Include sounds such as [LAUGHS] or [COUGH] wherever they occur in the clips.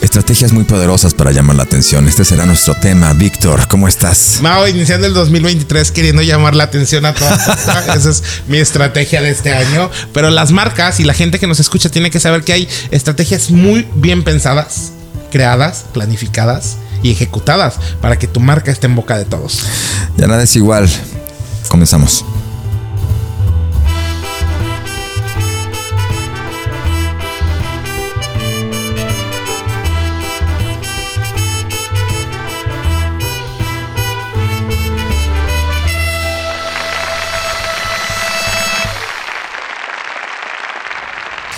Estrategias muy poderosas para llamar la atención. Este será nuestro tema. Víctor, ¿cómo estás? Mao, iniciando el 2023 queriendo llamar la atención a todas. [LAUGHS] Esa es mi estrategia de este año. Pero las marcas y la gente que nos escucha tiene que saber que hay estrategias muy bien pensadas, creadas, planificadas y ejecutadas para que tu marca esté en boca de todos. Ya nada es igual. Comenzamos.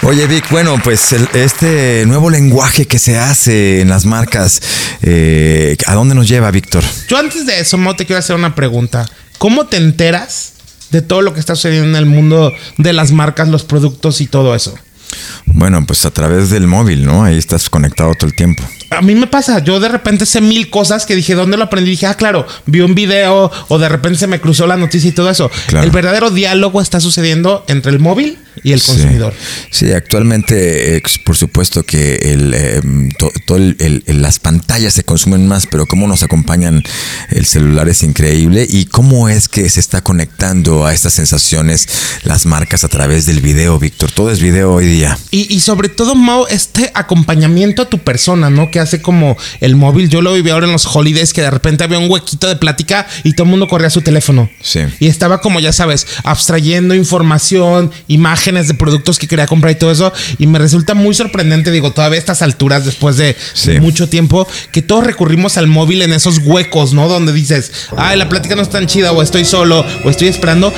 Oye Vic, bueno, pues este nuevo lenguaje que se hace en las marcas, eh, ¿a dónde nos lleva, Víctor? Yo antes de eso, Mo, te quiero hacer una pregunta. ¿Cómo te enteras de todo lo que está sucediendo en el mundo de las marcas, los productos y todo eso? Bueno, pues a través del móvil, ¿no? Ahí estás conectado todo el tiempo a mí me pasa, yo de repente sé mil cosas que dije, ¿dónde lo aprendí? dije, ah, claro, vi un video o de repente se me cruzó la noticia y todo eso. El verdadero diálogo está sucediendo entre el móvil y el consumidor. Sí, actualmente, eh, por supuesto que el, em, las pantallas se consumen más, pero cómo nos acompañan el celular es increíble y cómo es que se está conectando a estas sensaciones las marcas a través del video, Víctor. Todo es video hoy día. Y, y sobre todo, Mau, este acompañamiento a tu persona, ¿no? hace como el móvil. Yo lo viví ahora en los holidays que de repente había un huequito de plática y todo el mundo corría a su teléfono. Sí. Y estaba como, ya sabes, abstrayendo información, imágenes de productos que quería comprar y todo eso. Y me resulta muy sorprendente, digo, todavía a estas alturas, después de mucho tiempo, que todos recurrimos al móvil en esos huecos, ¿no? Donde dices, ay, la plática no es tan chida, o estoy solo, o estoy esperando.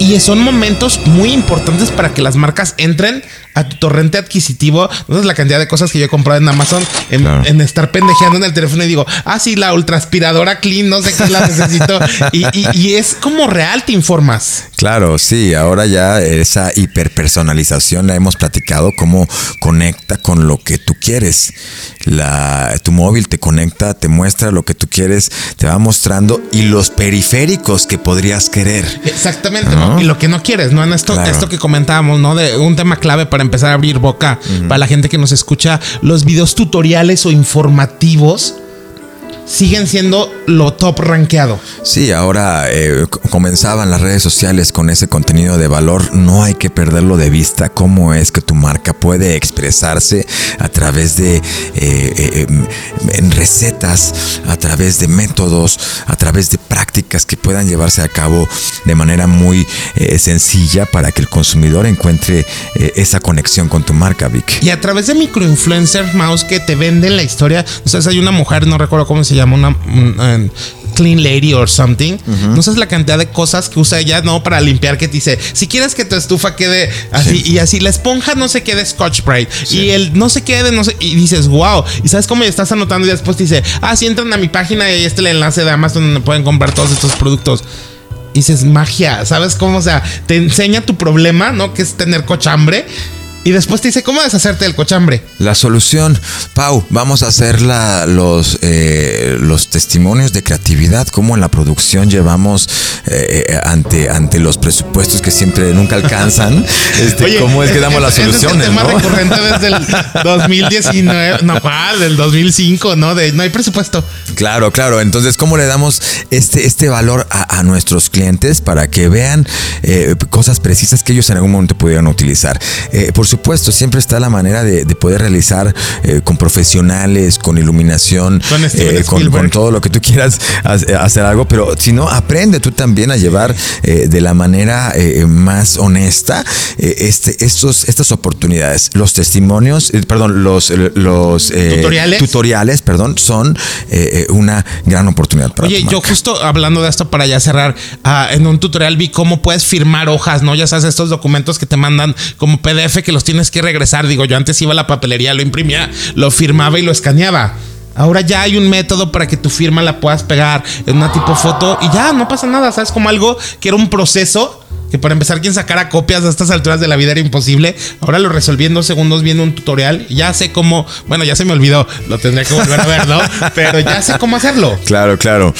Y son momentos muy importantes para que las marcas entren a tu torrente adquisitivo. No es la cantidad de cosas que yo he comprado en Amazon en, estar pendejeando en el teléfono y digo, ah, sí, la ultraspiradora clean, no sé qué la necesito. [LAUGHS] y, es como real, te informas. Claro, sí, ahora ya esa hiperpersonalización la hemos platicado, cómo conecta con lo que tú quieres. La, tu móvil te conecta, te muestra lo que tú quieres, te va mostrando y los periféricos que podrías querer. Exactamente, y lo que no quieres, ¿no? En esto, esto que comentábamos, ¿no? De un tema clave para empezar a abrir boca para la gente que nos escucha, los videos tutoriales o informativos siguen siendo lo top rankeado. Sí, ahora eh, comenzaban las redes sociales con ese contenido de valor. No hay que perderlo de vista. Cómo es que tu marca puede expresarse a través de eh, eh, em, recetas, a través de métodos, a través de prácticas que puedan llevarse a cabo de manera muy sencilla para que el consumidor encuentre esa conexión con tu marca, Vic. Y a través de microinfluencers, Mouse, que te venden la historia. O sea, hay una mujer, no recuerdo cómo se llama llama una, clean lady or something. No sabes la cantidad de cosas que usa ella, no para limpiar que te dice, si quieres que tu estufa quede así y así, la esponja no se quede Scotch Brite y el no se quede, no sé, y dices, wow, y sabes cómo estás anotando y después te dice, ah, si entran a mi página y ahí está el enlace de Amazon donde pueden comprar todos estos productos. Y dices, magia, ¿sabes cómo? O sea, te enseña tu problema, ¿no? Que es tener cochambre y después te dice, ¿cómo deshacerte del cochambre? La solución, Pau, vamos a hacer los, eh, los testimonios de creatividad, cómo en la producción llevamos eh, eh, ante, ante los presupuestos que siempre nunca alcanzan. [LAUGHS] Este, ¿Cómo es que damos las soluciones? Es tema recurrente desde el [LAUGHS] 2019, no, del 2005, ¿no? De no hay presupuesto. Claro, claro. Entonces, ¿cómo le damos este, este valor a, nuestros clientes para que vean cosas precisas que ellos en algún momento pudieran utilizar? por supuesto, siempre está la manera de, poder realizar eh, con profesionales, con iluminación, con, eh, con, todo lo que tú quieras hacer algo, pero si no, aprende tú también a llevar eh, de la manera más honesta este, estos, estas oportunidades. Los testimonios, perdón, los, los ¿Tutoriales? tutoriales, perdón, son una gran oportunidad para Oye, yo justo hablando de esto para ya cerrar, ah, en un tutorial vi cómo puedes firmar hojas, ¿no? Ya sabes, estos documentos que te mandan como PDF que los tienes que regresar. Digo, yo antes iba a la papelería, lo imprimía, lo firmaba y lo escaneaba. Ahora ya hay un método para que tu firma la puedas pegar en una tipo foto y ya no pasa nada, ¿sabes? Como algo que era un proceso que para empezar quien sacara copias a estas alturas de la vida era imposible. Ahora lo resolví en dos segundos viendo un tutorial. Ya sé cómo, bueno, ya se me olvidó, lo tendría que volver a ver, ¿no? [LAUGHS] Pero ya sé cómo hacerlo. Claro, claro.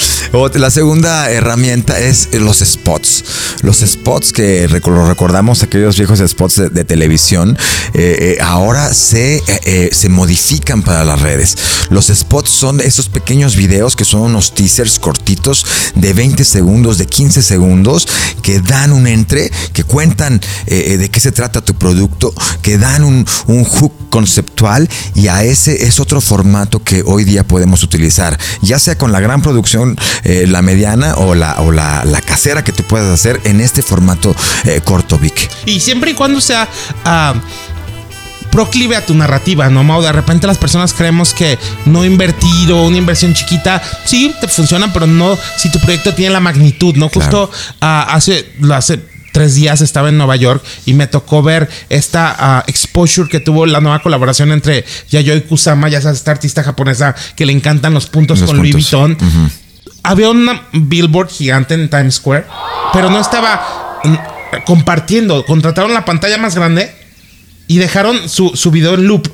La segunda herramienta es los spots. Los spots que recordamos, aquellos viejos spots de, televisión, eh, eh, ahora se, eh, se modifican para las redes. Los spots son esos pequeños videos que son unos teasers cortitos de 20 segundos, de 15 segundos, que dan un entre, que cuentan de qué se trata tu producto, que dan un, un hook conceptual y a ese es otro formato que hoy día podemos utilizar, ya sea con la gran producción, la mediana o la, o la, casera que tú puedas hacer en este formato corto, Vic. Y siempre y cuando sea... Ah, proclive a tu narrativa, ¿no, Mau? De repente las personas creemos que no invertir o una inversión chiquita, sí, te funciona, pero no si tu proyecto tiene la magnitud, ¿no? Justo uh, hace, hace tres días estaba en Nueva York y me tocó ver esta ah, exposure que tuvo la nueva colaboración entre Yayoi Kusama, ya sabes, esta artista japonesa que le encantan los puntos con Louis Vuitton. Había una billboard gigante en Times Square, pero no estaba mm, compartiendo. Contrataron la pantalla más grande y dejaron su, su video en loop.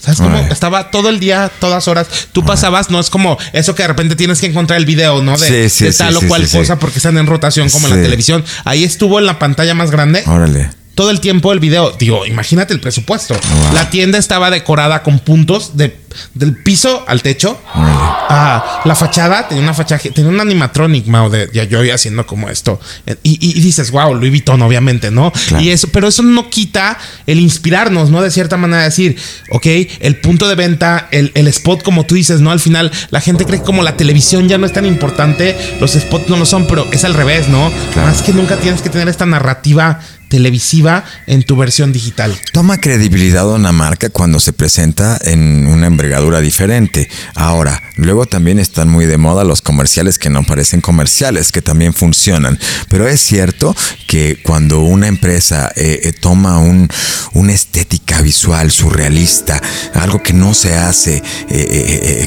¿Sabes cómo? Estaba todo el día, todas horas. Tú pasabas, no es como eso que de repente tienes que encontrar el video, ¿no? De, tal o cual cosa porque están en rotación como en la televisión. Ahí estuvo en la pantalla más grande. Órale todo el tiempo el video. Digo, imagínate el presupuesto. La tienda estaba decorada con puntos de, del piso al techo. Ah, la fachada tenía una fachada, tenía un animatronic, Mao, de ya yo haciendo como esto. Y, dices, wow, Louis Vuitton, obviamente, ¿no? Y eso, pero eso no quita el inspirarnos, ¿no? De cierta manera decir, ok, el punto de venta, el, spot, como tú dices, ¿no? Al final, la gente cree que como la televisión ya no es tan importante, los spots no lo son, pero es al revés, ¿no? Más que nunca tienes que tener esta narrativa televisiva en tu versión digital. Toma credibilidad una marca cuando se presenta en una envergadura diferente. Ahora, luego también están muy de moda los comerciales que no parecen comerciales, que también funcionan. Pero es cierto que cuando una empresa eh, eh, toma un, una estética visual surrealista, algo que no se hace eh,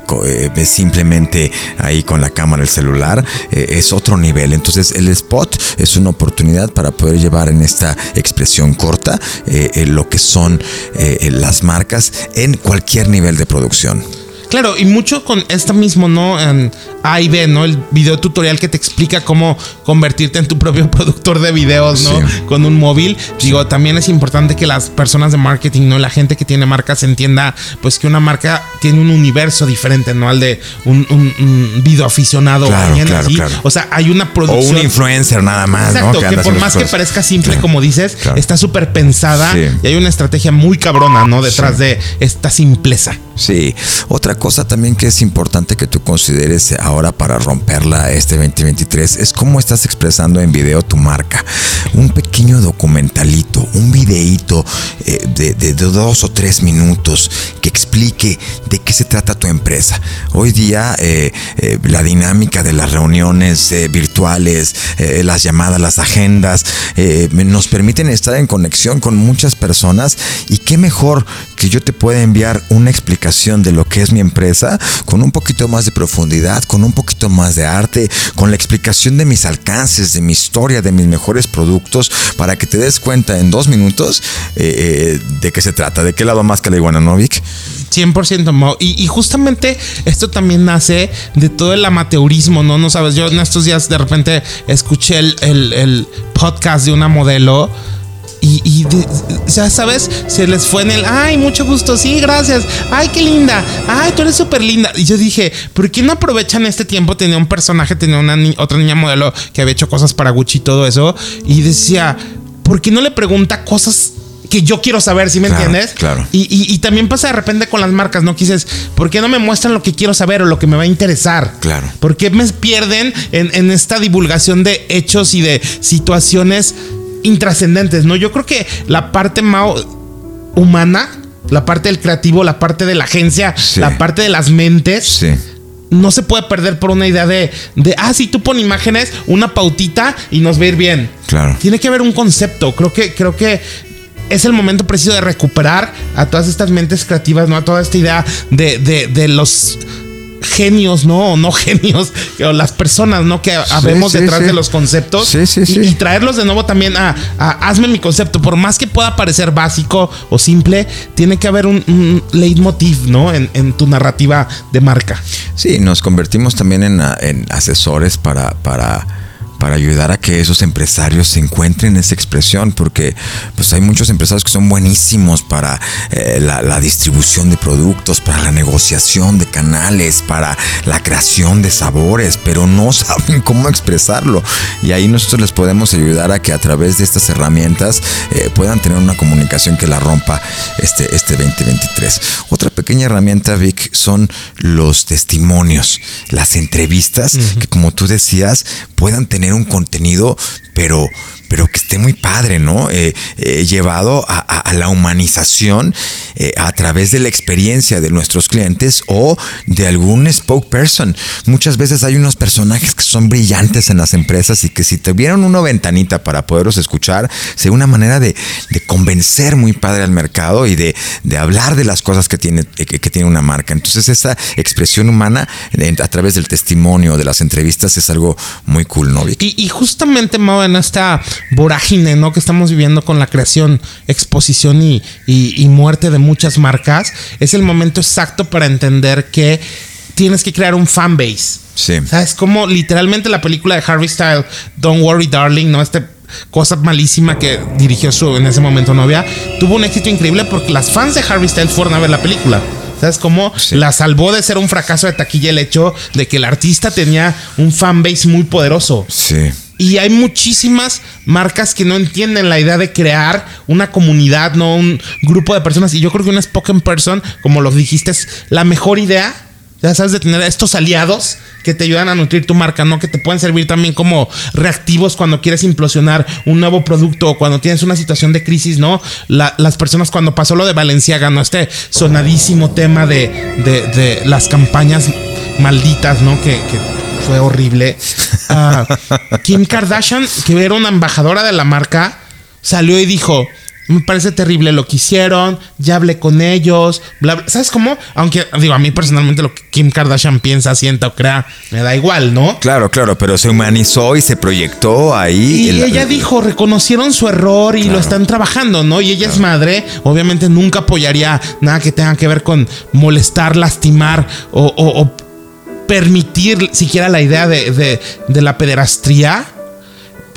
simplemente ahí con la cámara del celular, es otro nivel. Entonces el spot es una oportunidad para poder llevar en esta expresión corta eh, lo que son eh, las marcas en cualquier nivel de producción. Claro, y mucho con esto mismo, ¿no? En A y B, ¿no? El video tutorial que te explica cómo convertirte en tu propio [LAUGHS] productor de videos, ¿no? Con un móvil. Digo, también es importante que las personas de marketing, ¿no? La gente que tiene marcas entienda, pues que una marca tiene un universo diferente, ¿no? Al de un, video aficionado. Claro, claro, claro, O sea, hay una producción. O un influencer nada más, Exacto, que, por más que parezca simple, como dices, está súper pensada y hay una estrategia muy cabrona, ¿no? Detrás de esta simpleza. Sí. Otra cosa también que es importante que tú consideres ahora para romperla este 2023 es cómo estás expresando en video tu marca. Un pequeño documentalito, un videíto eh, de, dos o tres minutos que explique de qué se trata tu empresa. Hoy día eh, eh, la dinámica de las reuniones virtuales, las llamadas, las agendas, nos permiten estar en conexión con muchas personas y qué mejor que yo te pueda enviar una explicación de lo que es mi empresa con un poquito más de profundidad, con un poquito más de arte, con la explicación de mis alcances, de mi historia, de mis mejores productos, para que te des cuenta en dos minutos eh, eh, de qué se trata, de qué lado más que la iguana, ¿no, 100% Y, y, justamente esto también nace de todo el amateurismo, ¿no? No sabes, yo en estos días de repente escuché el, el podcast de una modelo y, ya sabes, se les fue en el, ay, mucho gusto, sí, gracias, ay, qué linda, ay, tú eres súper linda. Y yo dije, ¿por qué no aprovechan este tiempo? Tenía un personaje, tenía una otra niña modelo que había hecho cosas para Gucci y todo eso. Y decía, ¿por qué no le pregunta cosas que yo quiero saber, ¿sí me entiendes? Claro. Y, también pasa de repente con las marcas, ¿no? Quises, ¿por qué no me muestran lo que quiero saber o lo que me va a interesar? Claro. ¿Por qué me pierden en, en esta divulgación de hechos y de situaciones intrascendentes, ¿no? Yo creo que la parte más humana, la parte del creativo, la parte de la agencia, la parte de las mentes. No se puede perder por una idea de, de, ah, si tú pones imágenes, una pautita y nos va a ir bien. Claro. Tiene que haber un concepto. Creo que, creo que es el momento preciso de recuperar a todas estas mentes creativas, ¿no? A toda esta idea de, de, de los genios, ¿no? O no [LAUGHS] genios, o las personas, ¿no? Que habemos detrás de los conceptos. Sí, sí, sí. Y, traerlos de nuevo también a, hazme mi concepto. Por más que pueda parecer básico o simple, tiene que haber un, leitmotiv, ¿no? En, tu narrativa de marca. Sí, nos convertimos también en, en asesores para, para para ayudar a que esos empresarios encuentren esa expresión, porque pues hay muchos empresarios que son buenísimos para eh, la, distribución de productos, para la negociación de canales, para la creación de sabores, pero no [LAUGHS] saben cómo expresarlo. Y ahí nosotros les podemos ayudar a que a través de estas herramientas eh, puedan tener una comunicación que la rompa este, este 2023. Otra pequeña herramienta, Vic, son los testimonios, las entrevistas, que como tú decías, puedan tener un contenido, pero pero que esté muy padre, ¿no? Eh, eh, llevado a, la humanización eh, a través de la experiencia de nuestros clientes o de algún spokesperson. Muchas veces hay unos personajes que son brillantes en las empresas y que si tuvieran una ventanita para poderlos escuchar, sería una manera de, convencer muy padre al mercado y de, hablar de las cosas que tiene, que, tiene una marca. Entonces esa expresión humana a través del testimonio, de las entrevistas, es algo muy cool, ¿no? Y, y justamente, Mau, en esta vorágine, ¿no? Que estamos viviendo con la creación, exposición y, muerte de muchas marcas, es el momento exacto para entender que tienes que crear un fanbase. Sí. ¿Sabes? Como literalmente la película de Harvey Style, Don't Worry Darling, ¿no? Este cosa malísima que dirigió su en ese momento novia, tuvo un éxito increíble porque las fans de Harvey Style fueron a ver la película. ¿Sabes cómo? La salvó de ser un fracaso de taquilla el hecho de que el artista tenía un fanbase muy poderoso. Sí. Y hay muchísimas marcas que no entienden la idea de crear una comunidad, no un grupo de personas. Y yo creo que una spoken person, como lo dijiste, es la mejor idea. Ya sabes, de tener estos aliados que te ayudan a nutrir tu marca, ¿no? Que te pueden servir también como reactivos cuando quieres implosionar un nuevo producto o cuando tienes una situación de crisis, ¿no? las personas cuando pasó lo de Valenciaga, ¿no? Este sonadísimo tema de, las campañas malditas, ¿no? que fue horrible. Ah, Kim Kardashian, que era una embajadora de la marca, salió y dijo: Me parece terrible lo que hicieron, ya hablé con ellos, bla, ¿Sabes cómo? Aunque, digo, a mí personalmente lo que Kim Kardashian piensa, sienta o crea, me da igual, ¿no? Claro, claro, pero se humanizó y se proyectó ahí. Y ella dijo: reconocieron su error y lo están trabajando, ¿no? Y ella es madre, obviamente nunca apoyaría nada que tenga que ver con molestar, lastimar o permitir siquiera la idea de, la pederastría.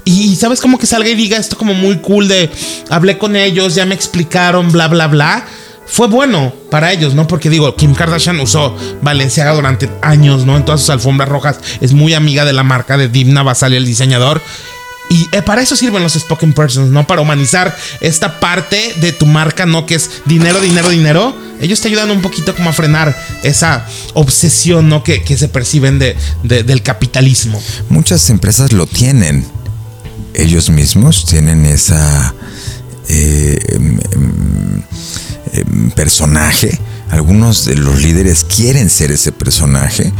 Y sabes como que salga y diga esto como muy cool de hablé con ellos, ya me explicaron, bla, bla, bla. Fue bueno para ellos, ¿no? Porque digo, Kim Kardashian usó Valenciaga durante años, ¿no? En todas sus alfombras rojas. Es muy amiga de la marca de Dimna Basali, el diseñador. Y eh, para eso sirven los spoken persons, ¿no? Para humanizar esta parte de tu marca, ¿no? Que es dinero, dinero, dinero ellos te ayudan un poquito como a frenar esa obsesión ¿no? que, se perciben de, del capitalismo. Muchas empresas lo tienen. Ellos mismos tienen esa eh, em, em, em, personaje. Algunos de los líderes quieren ser ese personaje.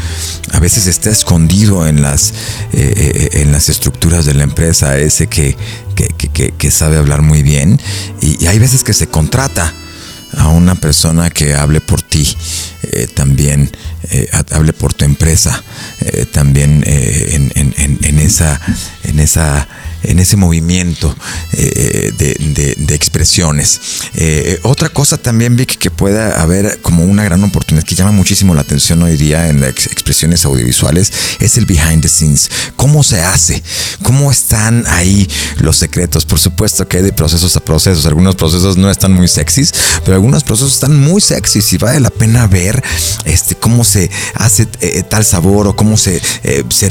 A veces está escondido en las, eh, eh, en las estructuras de la empresa, ese que, que, sabe hablar muy bien. y hay veces que se contrata a una persona que hable por ti, eh, también eh, hable por tu empresa, eh, también en, en, esa, en esa en ese movimiento eh, de, expresiones. Eh, otra cosa también, Vic, que pueda haber como una gran oportunidad que llama muchísimo la atención hoy día en las expresiones audiovisuales es el behind the scenes. ¿Cómo se hace? ¿Cómo están ahí los secretos? Por supuesto que hay de procesos a procesos. Algunos procesos no están muy sexys, pero algunos procesos están muy sexys y vale la pena ver este, cómo se hace eh, tal sabor o cómo se,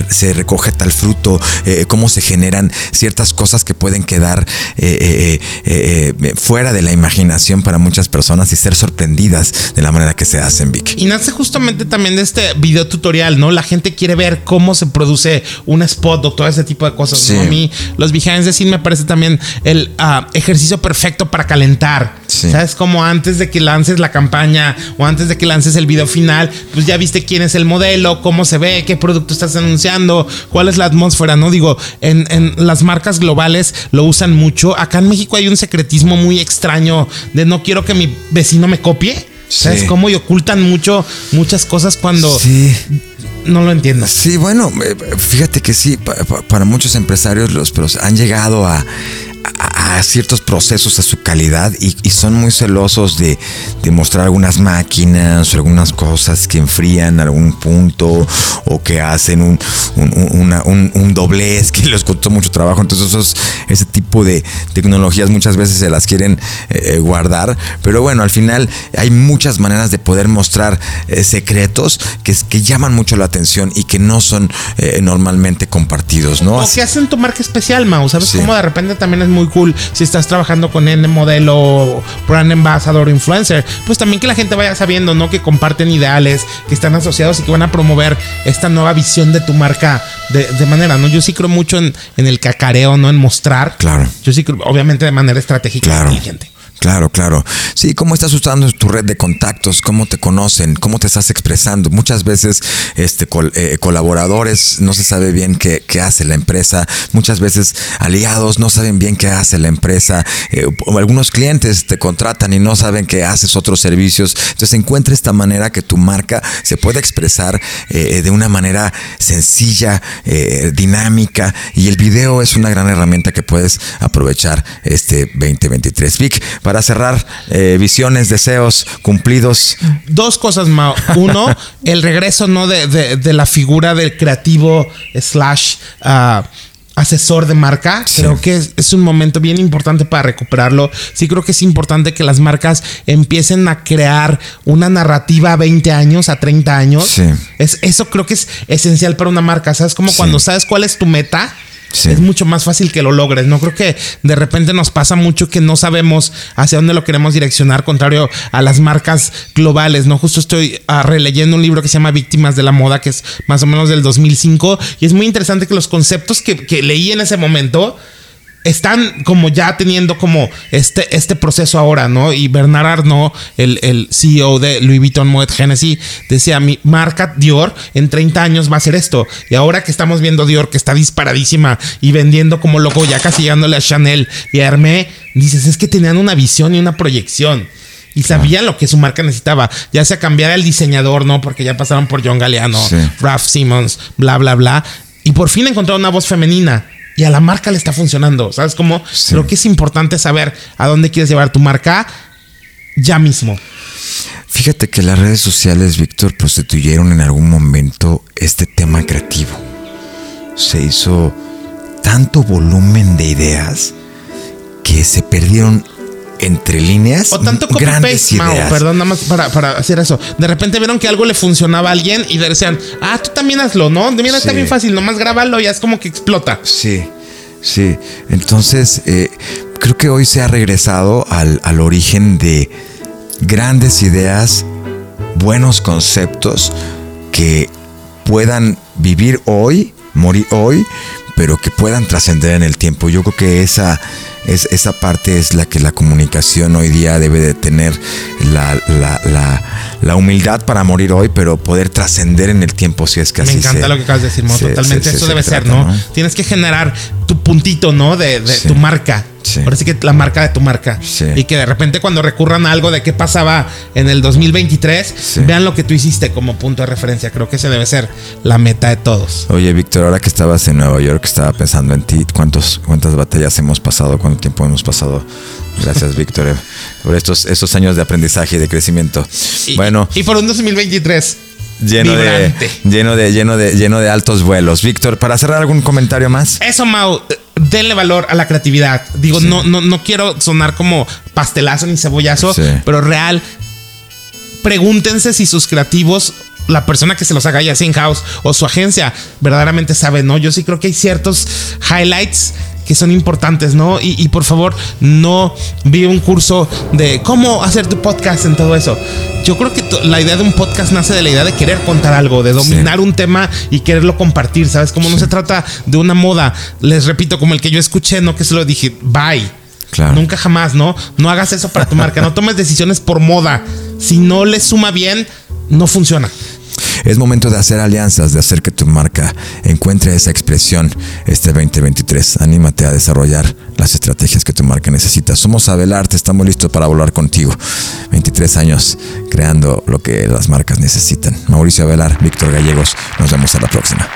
se, recoge tal fruto, cómo se generan ciertas cosas que pueden quedar eh, eh, eh, fuera de la imaginación para muchas personas y ser sorprendidas de la manera que se hacen, Vic. Y nace justamente también de este video tutorial, ¿no? La gente quiere ver cómo se produce un spot o todo ese tipo de cosas. A mí, los behind the me parece también el ah, ejercicio perfecto para calentar. ¿Sabes? Como antes de que lances la campaña o antes de que lances el video final, pues ya viste quién es el modelo, cómo se ve, qué producto estás anunciando, cuál es la atmósfera, ¿no? Digo, en, en las marcas globales lo usan mucho. Acá en México hay un secretismo muy extraño de no quiero que mi vecino me copie. ¿Sabes cómo? Y ocultan mucho, muchas cosas cuando sí. no lo entiendo. Sí, bueno, eh, fíjate que sí, para muchos empresarios los han llegado a, a, ciertos procesos a su calidad y, son muy celosos de, de, mostrar algunas máquinas o algunas cosas que enfrían algún punto o que hacen un, un, doblez que [LAUGHS] les costó mucho trabajo. Entonces esos, ese tipo de tecnologías muchas veces se las quieren eh, guardar. Pero bueno, al final hay muchas maneras de poder mostrar eh, secretos que, que llaman mucho la atención y que no son eh, normalmente compartidos. ¿no? O que hacen tu marca especial, Mau. ¿Sabes cómo de repente también es muy cool si estás trabajando con N modelo, brand ambassador, influencer, pues también que la gente vaya sabiendo, ¿no? Que comparten ideales, que están asociados y que van a promover esta nueva visión de tu marca de, manera, ¿no? Yo sí creo mucho en, el cacareo, ¿no? En mostrar. Claro. Yo sí creo, obviamente de manera estratégica claro. inteligente. Claro, claro. Sí, ¿cómo estás usando tu red de contactos? ¿Cómo te conocen? ¿Cómo te estás expresando? Muchas veces este, eh, colaboradores no se sabe bien qué, hace la empresa. Muchas veces aliados no saben bien qué hace la empresa. Eh, algunos clientes te contratan y no saben qué haces otros servicios. Entonces encuentra esta manera que tu marca se pueda expresar eh, de una manera sencilla, dinámica. Y el video es una gran herramienta que puedes aprovechar este 2023. Vic, para cerrar, eh, visiones, deseos cumplidos. Dos cosas, más. Uno, [LAUGHS] el regreso ¿no? de, la figura del creativo slash ah, asesor de marca. Creo que es, un momento bien importante para recuperarlo. Sí creo que es importante que las marcas empiecen a crear una narrativa a 20 años, a 30 años. Es, eso creo que es esencial para una marca. ¿Sabes? Como cuando sabes cuál es tu meta es mucho más fácil que lo logres. No creo que de repente nos pasa mucho que no sabemos hacia dónde lo queremos direccionar, contrario a las marcas globales. No, justo estoy ah, releyendo un libro que se llama Víctimas de la Moda, que es más o menos del 2005, y es muy interesante que los conceptos que, que leí en ese momento están como ya teniendo como este, este proceso ahora, ¿no? Y Bernard Arnault, el, el CEO de Louis Vuitton Moet Hennessy, decía, mi marca Dior en 30 años va a ser esto. Y ahora que estamos viendo Dior que está disparadísima y vendiendo como loco, ya casi llegándole a Chanel y a Hermé, dices, es que tenían una visión y una proyección. Y sabían lo que su marca necesitaba. Ya sea cambiar el diseñador, ¿no? Porque ya pasaron por John Galliano, Ralph Simmons, bla, bla, bla. Y por fin encontraron una voz femenina y a la marca le está funcionando. ¿Sabes cómo? Creo que es importante saber a dónde quieres llevar tu marca ya mismo. Fíjate que las redes sociales, Víctor, prostituyeron en algún momento este tema creativo. Se hizo tanto volumen de ideas que se perdieron entre líneas. O tanto copy paste, perdón, nada más para, hacer eso. De repente vieron que algo le funcionaba a alguien y decían, ah, tú también hazlo, ¿no? Mira, está bien fácil, nomás grábalo y es como que explota. Sí, sí. Entonces, eh, creo que hoy se ha regresado al, al origen de grandes ideas, buenos conceptos que puedan vivir hoy, morir hoy, pero que puedan trascender en el tiempo. Yo creo que esa es, esa parte es la que la comunicación hoy día debe de tener la, la, humildad para morir hoy, pero poder trascender en el tiempo si es que así Me encanta lo que acabas de decir, totalmente. Eso debe ser, ¿no? Tienes que generar tu puntito, ¿no? De, de tu marca. Ahora sí que la marca de tu marca. Y que de repente cuando recurran a algo de qué pasaba en el 2023, vean lo que tú hiciste como punto de referencia. Creo que ese debe ser la meta de todos. Oye, Víctor, ahora que estabas en Nueva York, estaba pensando en ti. ¿Cuántos, ¿Cuántas batallas hemos pasado? ¿Cuánto tiempo hemos pasado? Gracias, [LAUGHS] Víctor, por estos, estos años de aprendizaje y de crecimiento. bueno. Y por un 2023 lleno de, lleno de lleno de lleno de altos vuelos. Víctor, para cerrar algún comentario más. Eso, Mau denle valor a la creatividad. Digo, no, no, no quiero sonar como pastelazo ni cebollazo, pero real. Pregúntense si sus creativos la persona que se los haga ya sin house o su agencia verdaderamente sabe, ¿no? Yo sí creo que hay ciertos highlights que son importantes, ¿no? Y, por favor, no vi un curso de cómo hacer tu podcast en todo eso. Yo creo que la idea de un podcast nace de la idea de querer contar algo, de dominar un tema y quererlo compartir, ¿sabes? Como no se trata de una moda, les repito, como el que yo escuché, no que se lo dije, bye. Claro. Nunca jamás, ¿no? No hagas eso para tu marca, no tomes decisiones por moda. Si no le suma bien, no funciona. Es momento de hacer alianzas, de hacer que tu marca encuentre esa expresión este 2023. Anímate a desarrollar la las estrategias que tu marca necesita. Somos Abelarte, estamos listos para volar contigo. 23 años creando lo que las marcas necesitan. Mauricio Avelar, Víctor Gallegos, nos vemos a la próxima.